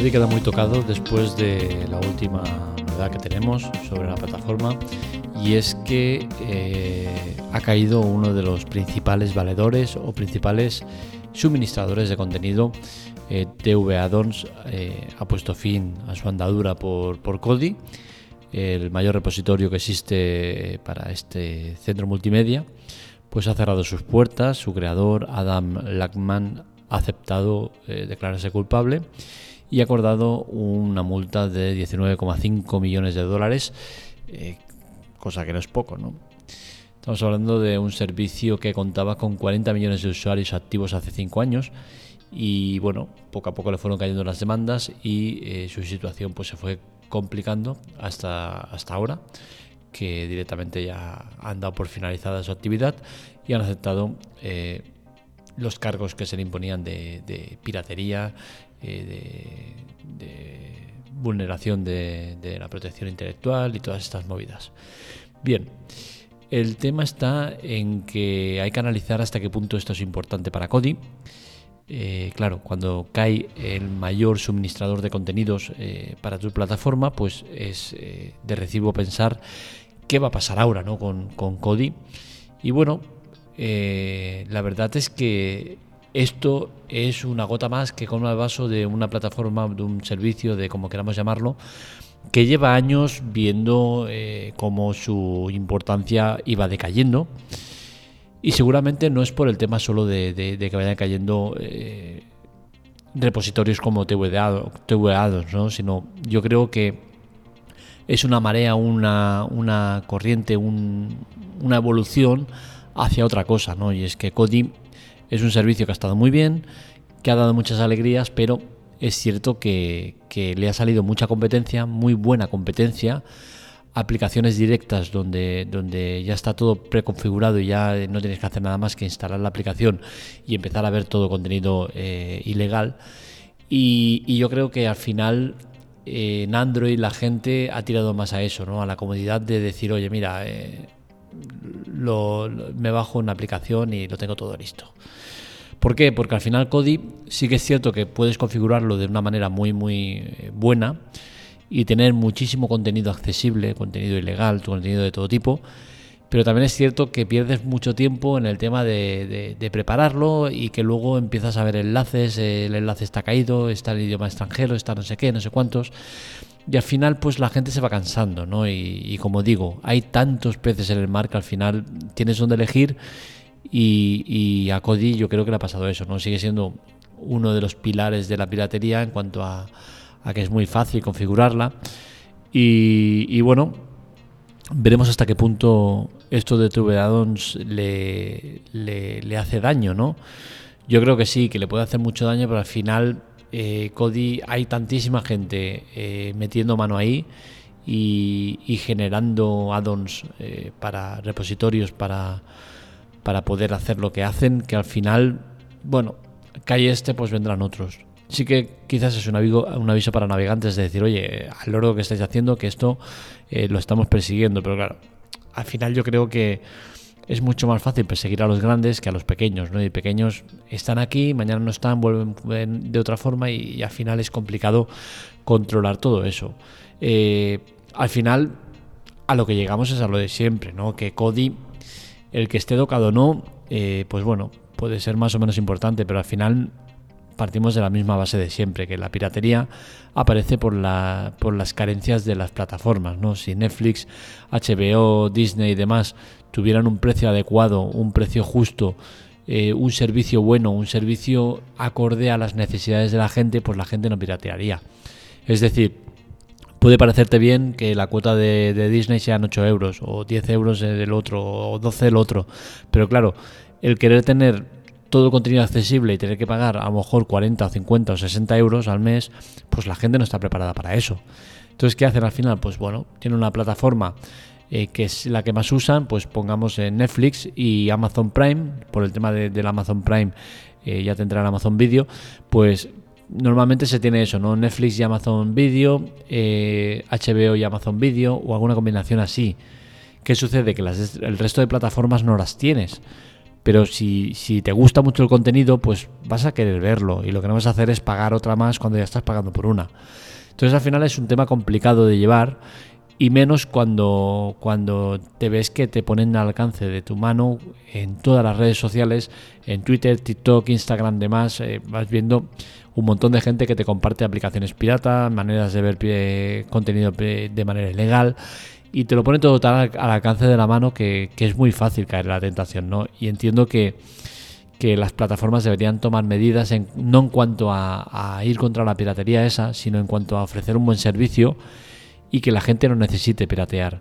Cody queda muy tocado después de la última novedad que tenemos sobre la plataforma y es que eh, ha caído uno de los principales valedores o principales suministradores de contenido. Eh, TV Addons eh, ha puesto fin a su andadura por, por Kodi, el mayor repositorio que existe para este centro multimedia, pues ha cerrado sus puertas. Su creador, Adam Lackman, ha aceptado declararse culpable y acordado una multa de 19,5 millones de dólares, eh, cosa que no es poco, ¿no? Estamos hablando de un servicio que contaba con 40 millones de usuarios activos hace 5 años y bueno, poco a poco le fueron cayendo las demandas y eh, su situación pues se fue complicando hasta, hasta ahora que directamente ya han dado por finalizada su actividad y han aceptado eh, los cargos que se le imponían de piratería, eh, de, vulneración de, la protección intelectual y todas estas movidas. Bien, el tema está en que hay que analizar hasta qué punto esto es importante para Cody. Eh, claro, cuando cae el mayor suministrador de contenidos eh, para tu plataforma, pues es de recibo pensar qué va a pasar ahora ¿no? con, con Cody. Y bueno, la verdad es que esto es una gota más que con el vaso de una plataforma, de un servicio, de como queramos llamarlo, que lleva años viendo eh, cómo su importancia iba decayendo. Y seguramente no es por el tema solo de, que vayan cayendo eh, repositorios como TVA, ¿no? sino yo creo que es una marea, una, una corriente, una evolución hacia otra cosa, ¿no? Y es que Kodi es un servicio que ha estado muy bien, que ha dado muchas alegrías, pero es cierto que, le ha salido mucha competencia, muy buena competencia, aplicaciones directas donde, donde ya está todo preconfigurado y ya no tienes que hacer nada más que instalar la aplicación y empezar a ver todo contenido eh, ilegal. Y, yo creo que al final eh, en Android la gente ha tirado más a eso, ¿no? a la comodidad de decir, oye, mira, eh, me bajo una aplicación y lo tengo todo listo. ¿Por qué? Porque al final Kodi sí que es cierto que puedes configurarlo de una manera muy muy eh, buena y tener muchísimo contenido accesible, contenido ilegal, contenido de todo tipo, pero también es cierto que pierdes mucho tiempo en el tema de, prepararlo y que luego empiezas a ver enlaces, el enlace está caído, está el idioma extranjero, está no sé qué, no sé cuántos. Y al final, pues la gente se va cansando, ¿no? Y, como digo, hay tantos peces en el mar que al final tienes donde elegir. Y, a Cody yo creo que le ha pasado eso, ¿no? Sigue siendo uno de los pilares de la piratería en cuanto a, que es muy fácil configurarla. Y, bueno, veremos hasta qué punto esto de Tubeadons le, le, le hace daño, ¿no? Yo creo que sí, que le puede hacer mucho daño, pero al final eh, Cody hay tantísima gente eh, metiendo mano ahí y, generando addons eh, para repositorios para, para poder hacer lo que hacen que al final, bueno, cae este, pues vendrán otros. Sí que quizás es un aviso, un aviso para navegantes de decir, oye, al loro que estáis haciendo, que esto lo estamos persiguiendo, pero claro, al final yo creo que es mucho más fácil perseguir a los grandes que a los pequeños, ¿no? Y pequeños están aquí, mañana no están, vuelven de otra forma y, al final es complicado controlar todo eso. Eh, al final, a lo que llegamos es a lo de siempre, ¿no? Que Cody, el que esté tocado o no, eh, pues bueno, puede ser más o menos importante, pero al final partimos de la misma base de siempre, que la piratería aparece por, la, por las carencias de las plataformas, ¿no? Si Netflix, HBO, Disney y demás tuvieran un precio adecuado, un precio justo, eh, un servicio bueno, un servicio acorde a las necesidades de la gente, pues la gente no piratearía. Es decir, puede parecerte bien que la cuota de, Disney sean 8 euros, o 10 euros del otro, o 12 del otro, pero claro, el querer tener todo contenido accesible y tener que pagar a lo mejor 40, 50 o 60 euros al mes, pues la gente no está preparada para eso. Entonces, ¿qué hacen al final? Pues bueno, tiene una plataforma eh, que es la que más usan, pues pongamos en Netflix y Amazon Prime, por el tema del Amazon Prime eh, ya tendrá el Amazon Video, pues normalmente se tiene eso, ¿no? Netflix y Amazon Video, eh, HBO y Amazon Video o alguna combinación así. ¿Qué sucede? Que el resto de plataformas no las tienes. Pero si, si te gusta mucho el contenido, pues vas a querer verlo y lo que no vas a hacer es pagar otra más cuando ya estás pagando por una. Entonces al final es un tema complicado de llevar y menos cuando, cuando te ves que te ponen al alcance de tu mano en todas las redes sociales, en Twitter, TikTok, Instagram, demás, eh, vas viendo un montón de gente que te comparte aplicaciones pirata, maneras de ver contenido de manera ilegal y te lo pone todo tan al, alcance de la mano que, es muy fácil caer en la tentación, ¿no? Y entiendo que, las plataformas deberían tomar medidas no en cuanto a ir contra la piratería esa, sino en cuanto a ofrecer un buen servicio y que la gente no necesite piratear.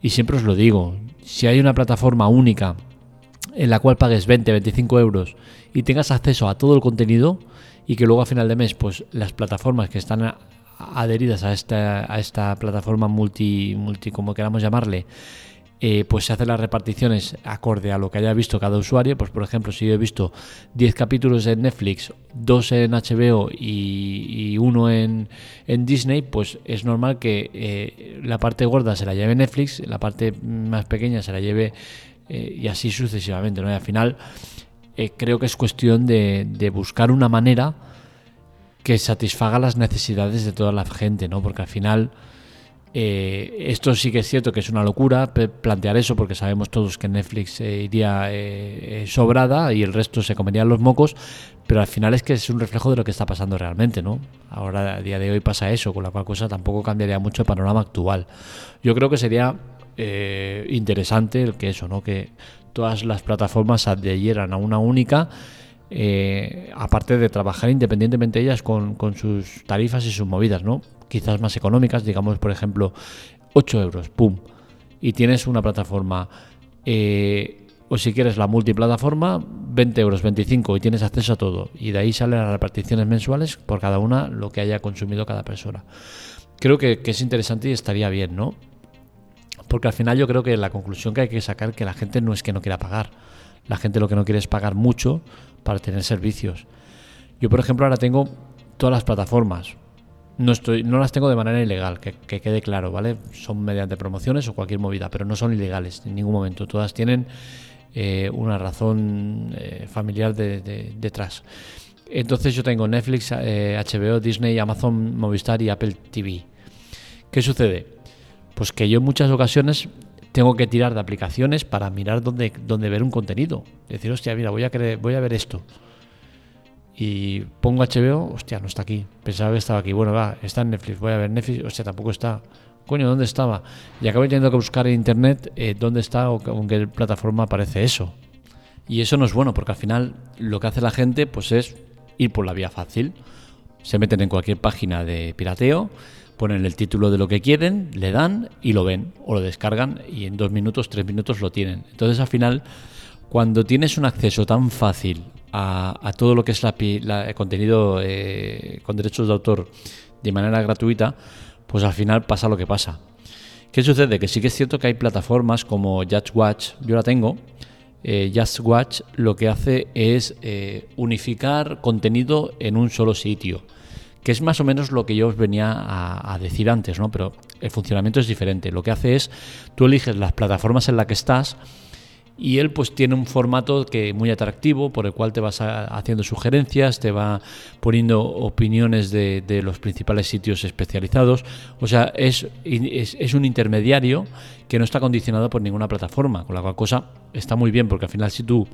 Y siempre os lo digo, si hay una plataforma única en la cual pagues 20, 25 euros y tengas acceso a todo el contenido y que luego a final de mes pues las plataformas que están adheridas a esta, a esta plataforma multi, multi, como queramos llamarle, eh, pues se hacen las reparticiones acorde a lo que haya visto cada usuario. Pues por ejemplo, si yo he visto 10 capítulos en Netflix, 2 en HBO y, uno en, Disney, pues es normal que eh, la parte gorda se la lleve Netflix, la parte más pequeña se la lleve eh, y así sucesivamente. ¿no? Al final creo que es cuestión de buscar una manera que satisfaga las necesidades de toda la gente, ¿no? Porque al final eh, esto sí que es cierto que es una locura plantear eso porque sabemos todos que Netflix eh, iría eh, sobrada y el resto se comerían los mocos, pero al final es que es un reflejo de lo que está pasando realmente, ¿no? Ahora a día de hoy pasa eso, con la cual cosa tampoco cambiaría mucho el panorama actual. Yo creo que sería interesante el que eso, ¿no? Que todas las plataformas adhieran a una única. Aparte de trabajar independientemente ellas con, sus tarifas y sus movidas, ¿no? quizás más económicas, digamos por ejemplo 8 euros, ¡pum! Y tienes una plataforma, eh, o si quieres la multiplataforma, 20 euros, 25 y tienes acceso a todo. Y de ahí salen las reparticiones mensuales por cada una, lo que haya consumido cada persona. Creo que, es interesante y estaría bien, ¿no? Porque al final yo creo que la conclusión que hay que sacar que la gente no es que no quiera pagar. La gente lo que no quiere es pagar mucho para tener servicios. Yo, por ejemplo, ahora tengo todas las plataformas. No, estoy, no las tengo de manera ilegal, que, quede claro, ¿vale? Son mediante promociones o cualquier movida, pero no son ilegales en ningún momento. Todas tienen eh, una razón eh, familiar detrás. Entonces yo tengo Netflix, HBO, eh, Disney, Amazon, Movistar y Apple TV. ¿Qué sucede? Pues que yo en muchas ocasiones tengo que tirar de aplicaciones para mirar dónde, dónde ver un contenido. Decir, hostia, mira, voy a, voy a ver esto y pongo HBO, hostia, no está aquí. Pensaba que estaba aquí. Bueno, va, está en Netflix. Voy a ver Netflix, hostia, tampoco está. Coño, ¿dónde estaba? Y acabo teniendo que buscar en internet eh, dónde está o en qué plataforma aparece eso. Y eso no es bueno, porque al final lo que hace la gente pues es ir por la vía fácil. Se meten en cualquier página de pirateo, ponen el título de lo que quieren, le dan y lo ven o lo descargan y en dos minutos, tres minutos lo tienen. Entonces al final, cuando tienes un acceso tan fácil a, todo lo que es la, contenido eh, con derechos de autor de manera gratuita, pues al final pasa lo que pasa. ¿Qué sucede? Que sí que es cierto que hay plataformas como Just Watch, yo la tengo, eh, Just Watch lo que hace es eh, unificar contenido en un solo sitio, que es más o menos lo que yo os venía a, a, decir antes, ¿no? Pero el funcionamiento es diferente. Lo que hace es, tú eliges las plataformas en las que estás, y él pues tiene un formato que muy atractivo por el cual te vas haciendo sugerencias, te va poniendo opiniones de, los principales sitios especializados, o sea, es, es, es, un intermediario que no está condicionado por ninguna plataforma, con la cual cosa está muy bien porque al final si tú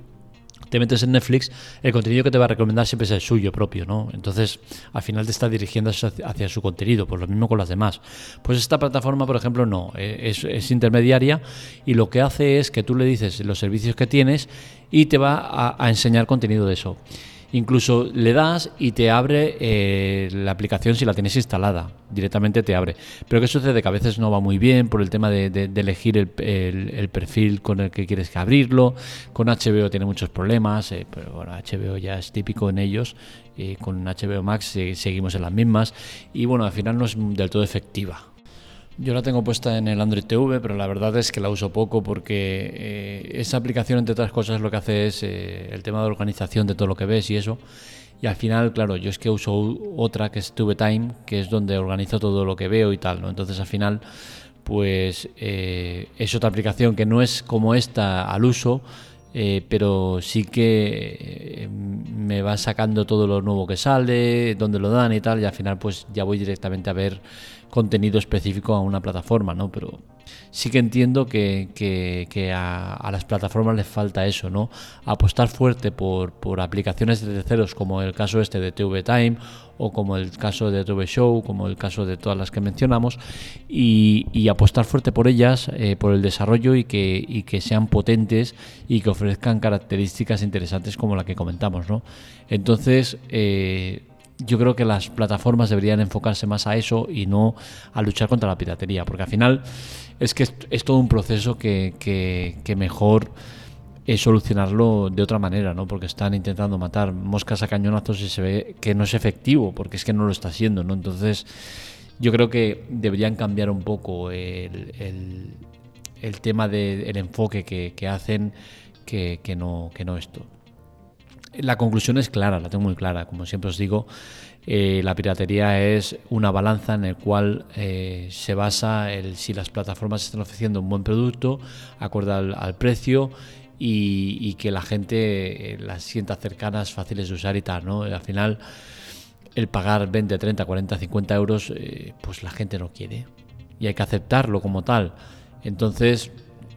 te metes en Netflix, el contenido que te va a recomendar siempre es el suyo propio, ¿no? Entonces, al final te está dirigiendo hacia, su contenido, pues lo mismo con las demás. Pues esta plataforma, por ejemplo, no, eh, es, intermediaria y lo que hace es que tú le dices los servicios que tienes y te va a enseñar contenido de eso. Incluso le das y te abre eh, la aplicación si la tienes instalada. Directamente te abre. Pero ¿qué sucede? Que a veces no va muy bien por el tema de, elegir el, perfil con el que quieres abrirlo. Con HBO tiene muchos problemas, eh, pero bueno, HBO ya es típico en ellos. y con HBO Max seguimos en las mismas. Y bueno, al final no es del todo efectiva. Yo la tengo puesta en el Android TV, pero la verdad es que la uso poco porque eh, esa aplicación, entre otras cosas, lo que hace es eh, el tema de organización de todo lo que ves y eso. Y al final, claro, yo es que uso otra que es TV Time, que es donde organizo todo lo que veo y tal, ¿no? Entonces al final, pues eh, es otra aplicación que no es como esta al uso, eh, pero sí que eh, me va sacando todo lo nuevo que sale, dónde lo dan y tal, y al final pues ya voy directamente a ver contenido específico a una plataforma, ¿no? Pero sí que entiendo que, a, las plataformas les falta eso, ¿no? Apostar fuerte por, aplicaciones de terceros, como el caso este de TV Time, o como el caso de TV Show, como el caso de todas las que mencionamos, y, apostar fuerte por ellas, eh, por el desarrollo y que, y que sean potentes y que ofrezcan características interesantes como la que comentamos, ¿no? Entonces, eh, yo creo que las plataformas deberían enfocarse más a eso y no a luchar contra la piratería, porque al final es que es, todo un proceso que, que, mejor es solucionarlo de otra manera, ¿no? Porque están intentando matar moscas a cañonazos y se ve que no es efectivo, porque es que no lo está haciendo, ¿no? Entonces, yo creo que deberían cambiar un poco el, el, tema del enfoque que, que hacen que, que, no, que no esto. La conclusión es clara, la tengo muy clara. Como siempre os digo, eh, la piratería es una balanza en el cual eh, se basa el si las plataformas están ofreciendo un buen producto, acorde al, precio y, que la gente eh, las sienta cercanas, fáciles de usar y tal. ¿no? Al final, el pagar 20, 30, 40, 50 euros, pues la gente no quiere y hay que aceptarlo como tal. Entonces,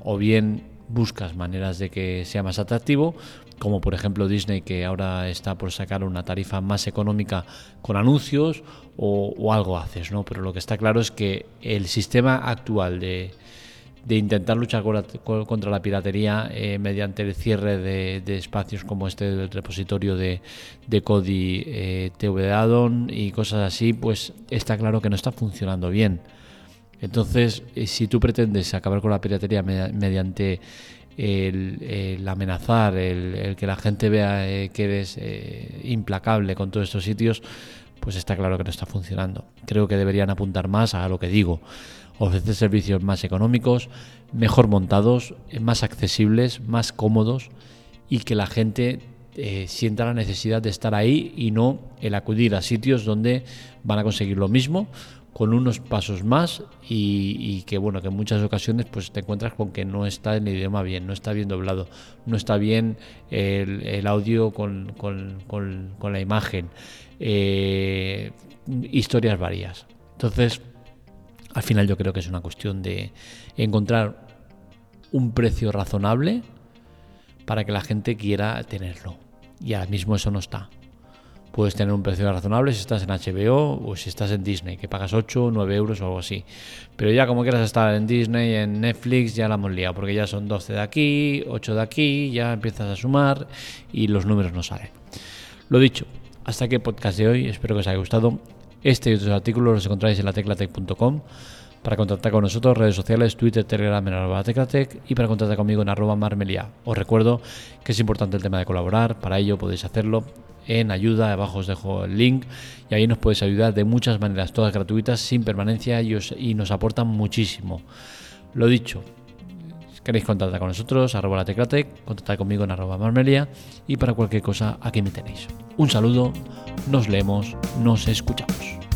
o bien buscas maneras de que sea más atractivo, como por ejemplo Disney que ahora está por sacar una tarifa más económica con anuncios o, algo haces, ¿no? Pero lo que está claro es que el sistema actual de, intentar luchar contra la piratería eh, mediante el cierre de, espacios como este del repositorio de, de Kodi eh, TV Addon y cosas así, pues está claro que no está funcionando bien. Entonces, eh, si tú pretendes acabar con la piratería mediante el, amenazar, el, que la gente vea eh, que eres eh, implacable con todos estos sitios, pues está claro que no está funcionando. Creo que deberían apuntar más a lo que digo. Ofrecer servicios más económicos, mejor montados, más accesibles, más cómodos y que la gente sienta la necesidad de estar ahí y no el acudir a sitios donde van a conseguir lo mismo con unos pasos más y, que bueno que en muchas ocasiones pues te encuentras con que no está el idioma bien no está bien doblado no está bien el, audio con, la imagen. Eh, historias varias. Entonces al final yo creo que es una cuestión de encontrar un precio razonable para que la gente quiera tenerlo. Y ahora mismo eso no está puedes tener un precio razonable si estás en HBO o si estás en Disney, que pagas 8 o 9 euros o algo así. Pero ya como quieras estar en Disney, en Netflix, ya la hemos liado, porque ya son 12 de aquí, 8 de aquí, ya empiezas a sumar y los números no salen. Lo dicho, hasta aquí el podcast de hoy, espero que os haya gustado. Este y otros artículos los encontráis en la teclatec.com. Para contactar con nosotros, redes sociales, Twitter, Telegram en arroba teclatec y para contactar conmigo en arroba marmelia. Os recuerdo que es importante el tema de colaborar, para ello podéis hacerlo en ayuda, abajo os dejo el link y ahí nos podéis ayudar de muchas maneras, todas gratuitas, sin permanencia y, y nos aportan muchísimo. Lo dicho, si queréis contactar con nosotros, arroba la teclatec, contactar conmigo en arroba marmelia y para cualquier cosa aquí me tenéis. Un saludo, nos leemos, nos escuchamos.